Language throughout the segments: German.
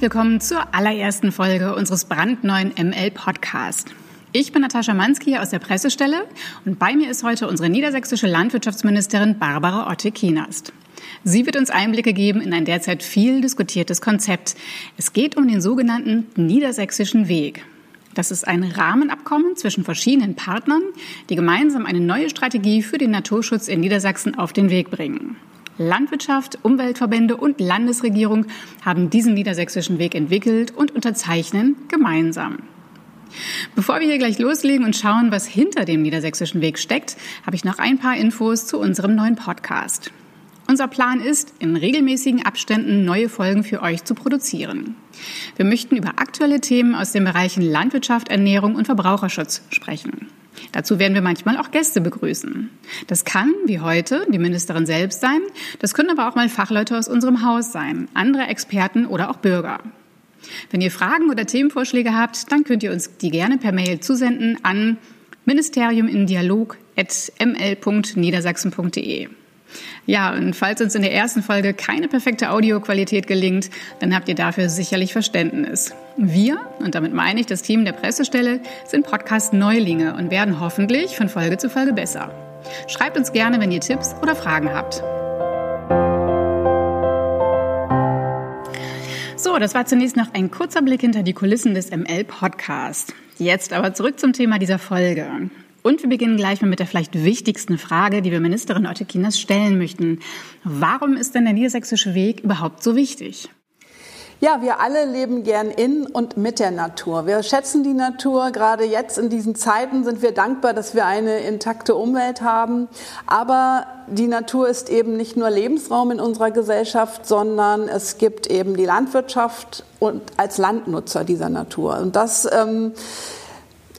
willkommen zur allerersten Folge unseres brandneuen ML Podcast. Ich bin Natascha Mansky aus der Pressestelle und bei mir ist heute unsere niedersächsische Landwirtschaftsministerin Barbara Otte-Kienast. Sie wird uns Einblicke geben in ein derzeit viel diskutiertes Konzept. Es geht um den sogenannten Niedersächsischen Weg. Das ist ein Rahmenabkommen zwischen verschiedenen Partnern, die gemeinsam eine neue Strategie für den Naturschutz in Niedersachsen auf den Weg bringen. Landwirtschaft, Umweltverbände und Landesregierung haben diesen niedersächsischen Weg entwickelt und unterzeichnen gemeinsam. Bevor wir hier gleich loslegen und schauen, was hinter dem niedersächsischen Weg steckt, habe ich noch ein paar Infos zu unserem neuen Podcast. Unser Plan ist, in regelmäßigen Abständen neue Folgen für euch zu produzieren. Wir möchten über aktuelle Themen aus den Bereichen Landwirtschaft, Ernährung und Verbraucherschutz sprechen. Dazu werden wir manchmal auch Gäste begrüßen. Das kann, wie heute, die Ministerin selbst sein. Das können aber auch mal Fachleute aus unserem Haus sein, andere Experten oder auch Bürger. Wenn ihr Fragen oder Themenvorschläge habt, dann könnt ihr uns die gerne per Mail zusenden an ministeriumindialog.ml.niedersachsen.de. Ja, und falls uns in der ersten Folge keine perfekte Audioqualität gelingt, dann habt ihr dafür sicherlich Verständnis. Wir, und damit meine ich das Team der Pressestelle, sind Podcast-Neulinge und werden hoffentlich von Folge zu Folge besser. Schreibt uns gerne, wenn ihr Tipps oder Fragen habt. So, das war zunächst noch ein kurzer Blick hinter die Kulissen des ML Podcast. Jetzt aber zurück zum Thema dieser Folge. Und wir beginnen gleich mal mit der vielleicht wichtigsten Frage, die wir Ministerin Otte Kinas stellen möchten. Warum ist denn der niedersächsische Weg überhaupt so wichtig? Ja, wir alle leben gern in und mit der Natur. Wir schätzen die Natur. Gerade jetzt in diesen Zeiten sind wir dankbar, dass wir eine intakte Umwelt haben. Aber die Natur ist eben nicht nur Lebensraum in unserer Gesellschaft, sondern es gibt eben die Landwirtschaft und als Landnutzer dieser Natur. Und das ähm,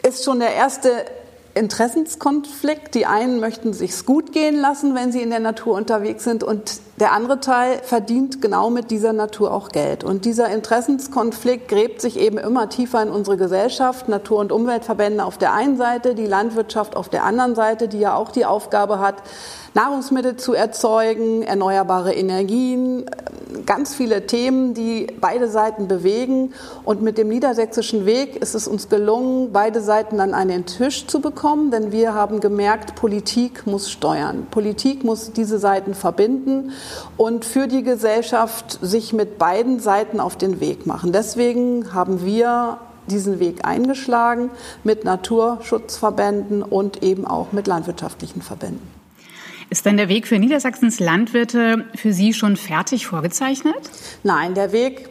ist schon der erste Interessenskonflikt. Die einen möchten sich's gut gehen lassen, wenn sie in der Natur unterwegs sind und der andere Teil verdient genau mit dieser Natur auch Geld. Und dieser Interessenskonflikt gräbt sich eben immer tiefer in unsere Gesellschaft. Natur- und Umweltverbände auf der einen Seite, die Landwirtschaft auf der anderen Seite, die ja auch die Aufgabe hat, Nahrungsmittel zu erzeugen, erneuerbare Energien, ganz viele Themen, die beide Seiten bewegen. Und mit dem niedersächsischen Weg ist es uns gelungen, beide Seiten an einen Tisch zu bekommen, denn wir haben gemerkt, Politik muss steuern. Politik muss diese Seiten verbinden und für die Gesellschaft sich mit beiden Seiten auf den Weg machen. Deswegen haben wir diesen Weg eingeschlagen mit Naturschutzverbänden und eben auch mit landwirtschaftlichen Verbänden. Ist denn der Weg für Niedersachsens Landwirte für Sie schon fertig vorgezeichnet? Nein, der Weg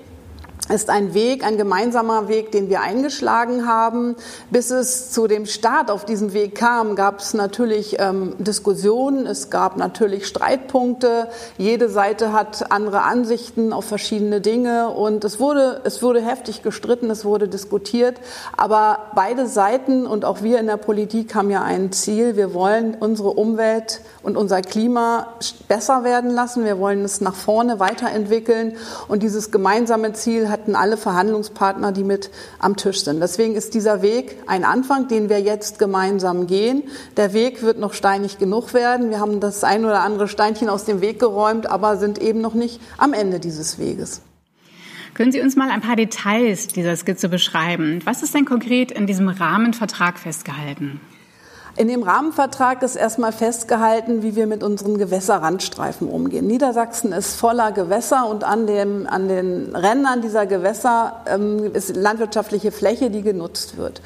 ist ein Weg, ein gemeinsamer Weg, den wir eingeschlagen haben. Bis es zu dem Start auf diesem Weg kam, gab es natürlich ähm, Diskussionen, es gab natürlich Streitpunkte. Jede Seite hat andere Ansichten auf verschiedene Dinge und es wurde, es wurde heftig gestritten, es wurde diskutiert. Aber beide Seiten und auch wir in der Politik haben ja ein Ziel. Wir wollen unsere Umwelt und unser Klima besser werden lassen. Wir wollen es nach vorne weiterentwickeln und dieses gemeinsame Ziel hat hatten alle Verhandlungspartner, die mit am Tisch sind. Deswegen ist dieser Weg ein Anfang, den wir jetzt gemeinsam gehen. Der Weg wird noch steinig genug werden. Wir haben das ein oder andere Steinchen aus dem Weg geräumt, aber sind eben noch nicht am Ende dieses Weges. Können Sie uns mal ein paar Details dieser Skizze beschreiben? Was ist denn konkret in diesem Rahmenvertrag festgehalten? In dem Rahmenvertrag ist erstmal festgehalten, wie wir mit unseren Gewässerrandstreifen umgehen. Niedersachsen ist voller Gewässer und an, dem, an den Rändern dieser Gewässer ähm, ist landwirtschaftliche Fläche, die genutzt wird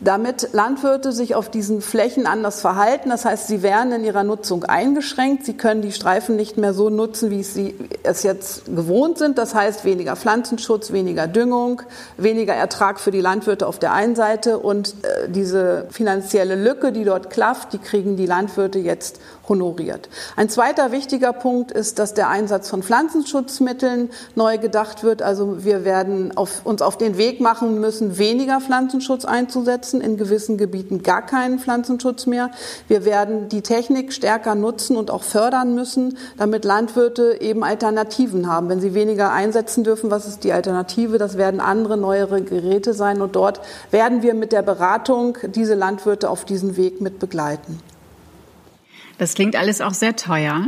damit Landwirte sich auf diesen Flächen anders verhalten. Das heißt, sie werden in ihrer Nutzung eingeschränkt. Sie können die Streifen nicht mehr so nutzen, wie sie es jetzt gewohnt sind. Das heißt, weniger Pflanzenschutz, weniger Düngung, weniger Ertrag für die Landwirte auf der einen Seite und äh, diese finanzielle Lücke, die dort klafft, die kriegen die Landwirte jetzt honoriert. Ein zweiter wichtiger Punkt ist, dass der Einsatz von Pflanzenschutzmitteln neu gedacht wird. Also wir werden auf, uns auf den Weg machen müssen, weniger Pflanzenschutz einzusetzen, in gewissen Gebieten gar keinen Pflanzenschutz mehr. Wir werden die Technik stärker nutzen und auch fördern müssen, damit Landwirte eben Alternativen haben. Wenn sie weniger einsetzen dürfen, was ist die Alternative? Das werden andere, neuere Geräte sein und dort werden wir mit der Beratung diese Landwirte auf diesen Weg mit begleiten. Das klingt alles auch sehr teuer.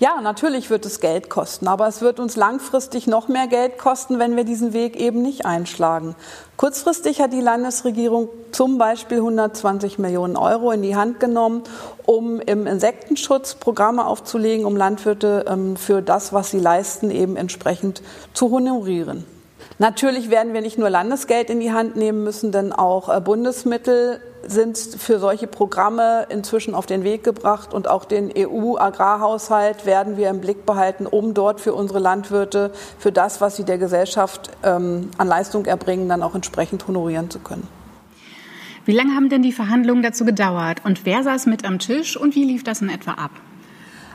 Ja, natürlich wird es Geld kosten, aber es wird uns langfristig noch mehr Geld kosten, wenn wir diesen Weg eben nicht einschlagen. Kurzfristig hat die Landesregierung zum Beispiel 120 Millionen Euro in die Hand genommen, um im Insektenschutz Programme aufzulegen, um Landwirte ähm, für das, was sie leisten, eben entsprechend zu honorieren. Natürlich werden wir nicht nur Landesgeld in die Hand nehmen müssen, denn auch äh, Bundesmittel sind für solche Programme inzwischen auf den Weg gebracht und auch den EU-Agrarhaushalt werden wir im Blick behalten, um dort für unsere Landwirte, für das, was sie der Gesellschaft ähm, an Leistung erbringen, dann auch entsprechend honorieren zu können. Wie lange haben denn die Verhandlungen dazu gedauert und wer saß mit am Tisch und wie lief das in etwa ab?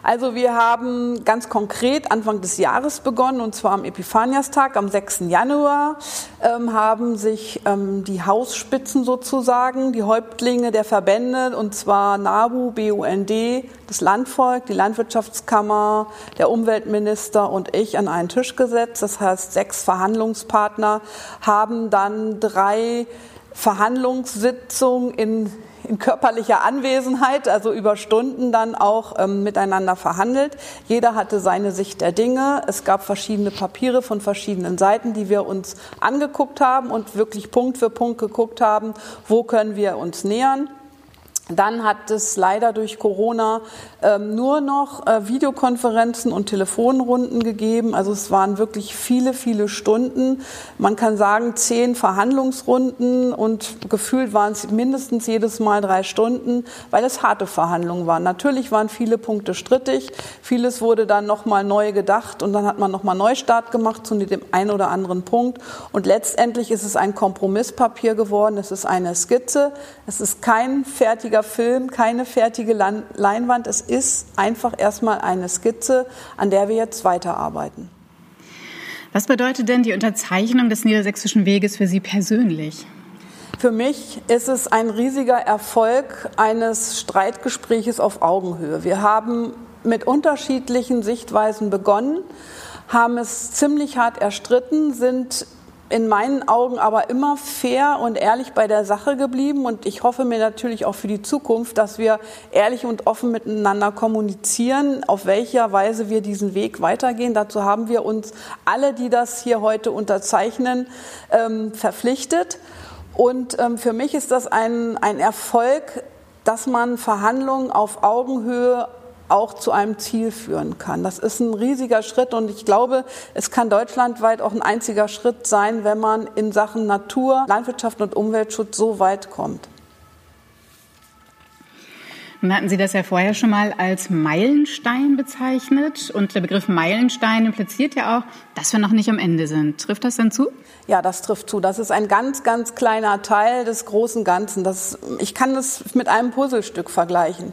Also wir haben ganz konkret Anfang des Jahres begonnen und zwar am Epiphaniastag am 6. Januar ähm, haben sich ähm, die Hausspitzen sozusagen, die Häuptlinge der Verbände und zwar NABU, BUND, das Landvolk, die Landwirtschaftskammer, der Umweltminister und ich an einen Tisch gesetzt. Das heißt, sechs Verhandlungspartner haben dann drei Verhandlungssitzungen in in körperlicher Anwesenheit, also über Stunden dann auch ähm, miteinander verhandelt. Jeder hatte seine Sicht der Dinge. Es gab verschiedene Papiere von verschiedenen Seiten, die wir uns angeguckt haben und wirklich Punkt für Punkt geguckt haben, wo können wir uns nähern. Dann hat es leider durch Corona ähm, nur noch äh, Videokonferenzen und Telefonrunden gegeben. Also es waren wirklich viele, viele Stunden. Man kann sagen, zehn Verhandlungsrunden und gefühlt waren es mindestens jedes Mal drei Stunden, weil es harte Verhandlungen waren. Natürlich waren viele Punkte strittig. Vieles wurde dann nochmal neu gedacht und dann hat man nochmal Neustart gemacht zu dem einen oder anderen Punkt. Und letztendlich ist es ein Kompromisspapier geworden. Es ist eine Skizze. Es ist kein fertiger fertiger Film, keine fertige Leinwand. Es ist einfach erstmal eine Skizze, an der wir jetzt weiterarbeiten. Was bedeutet denn die Unterzeichnung des Niedersächsischen Weges für Sie persönlich? Für mich ist es ein riesiger Erfolg eines Streitgespräches auf Augenhöhe. Wir haben mit unterschiedlichen Sichtweisen begonnen, haben es ziemlich hart erstritten, sind in meinen Augen aber immer fair und ehrlich bei der Sache geblieben. Und ich hoffe mir natürlich auch für die Zukunft, dass wir ehrlich und offen miteinander kommunizieren, auf welcher Weise wir diesen Weg weitergehen. Dazu haben wir uns alle, die das hier heute unterzeichnen, ähm, verpflichtet. Und ähm, für mich ist das ein, ein Erfolg, dass man Verhandlungen auf Augenhöhe auch zu einem Ziel führen kann. Das ist ein riesiger Schritt und ich glaube, es kann deutschlandweit auch ein einziger Schritt sein, wenn man in Sachen Natur, Landwirtschaft und Umweltschutz so weit kommt. Nun hatten Sie das ja vorher schon mal als Meilenstein bezeichnet. Und der Begriff Meilenstein impliziert ja auch, dass wir noch nicht am Ende sind. Trifft das denn zu? Ja, das trifft zu. Das ist ein ganz, ganz kleiner Teil des großen Ganzen. Das, ich kann das mit einem Puzzlestück vergleichen.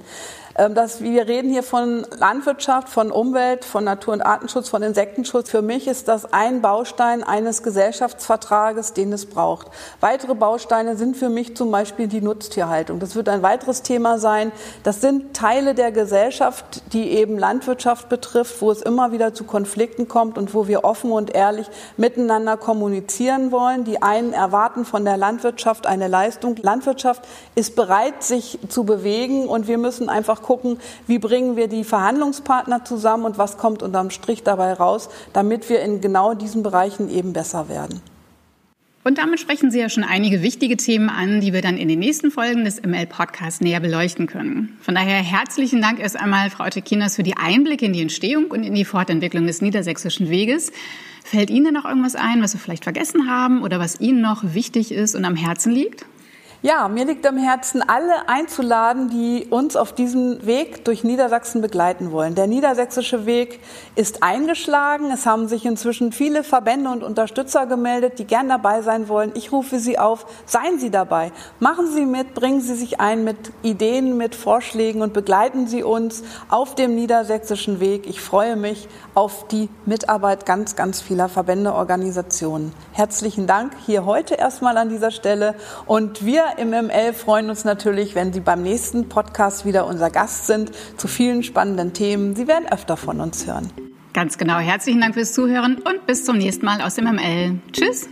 Ähm, dass wir reden hier von Landwirtschaft, von Umwelt, von Natur- und Artenschutz, von Insektenschutz. Für mich ist das ein Baustein eines Gesellschaftsvertrages, den es braucht. Weitere Bausteine sind für mich zum Beispiel die Nutztierhaltung. Das wird ein weiteres Thema sein. Das sind Teile der Gesellschaft, die eben Landwirtschaft betrifft, wo es immer wieder zu Konflikten kommt und wo wir offen und ehrlich miteinander kommunizieren wollen. Die einen erwarten von der Landwirtschaft eine Leistung. Landwirtschaft ist bereit, sich zu bewegen und wir müssen einfach gucken, wie bringen wir die Verhandlungspartner zusammen und was kommt unterm Strich dabei raus, damit wir in genau diesen Bereichen eben besser werden. Und damit sprechen Sie ja schon einige wichtige Themen an, die wir dann in den nächsten Folgen des ML-Podcasts näher beleuchten können. Von daher herzlichen Dank erst einmal, Frau Tekinas, für die Einblicke in die Entstehung und in die Fortentwicklung des niedersächsischen Weges. Fällt Ihnen noch irgendwas ein, was wir vielleicht vergessen haben oder was Ihnen noch wichtig ist und am Herzen liegt? Ja, mir liegt am Herzen, alle einzuladen, die uns auf diesem Weg durch Niedersachsen begleiten wollen. Der niedersächsische Weg ist eingeschlagen. Es haben sich inzwischen viele Verbände und Unterstützer gemeldet, die gern dabei sein wollen. Ich rufe Sie auf, seien Sie dabei. Machen Sie mit, bringen Sie sich ein mit Ideen, mit Vorschlägen und begleiten Sie uns auf dem niedersächsischen Weg. Ich freue mich auf die Mitarbeit ganz, ganz vieler Verbände, Organisationen. Herzlichen Dank hier heute erstmal an dieser Stelle und wir im ML freuen uns natürlich, wenn Sie beim nächsten Podcast wieder unser Gast sind zu vielen spannenden Themen. Sie werden öfter von uns hören. Ganz genau. Herzlichen Dank fürs Zuhören und bis zum nächsten Mal aus dem ML. Tschüss.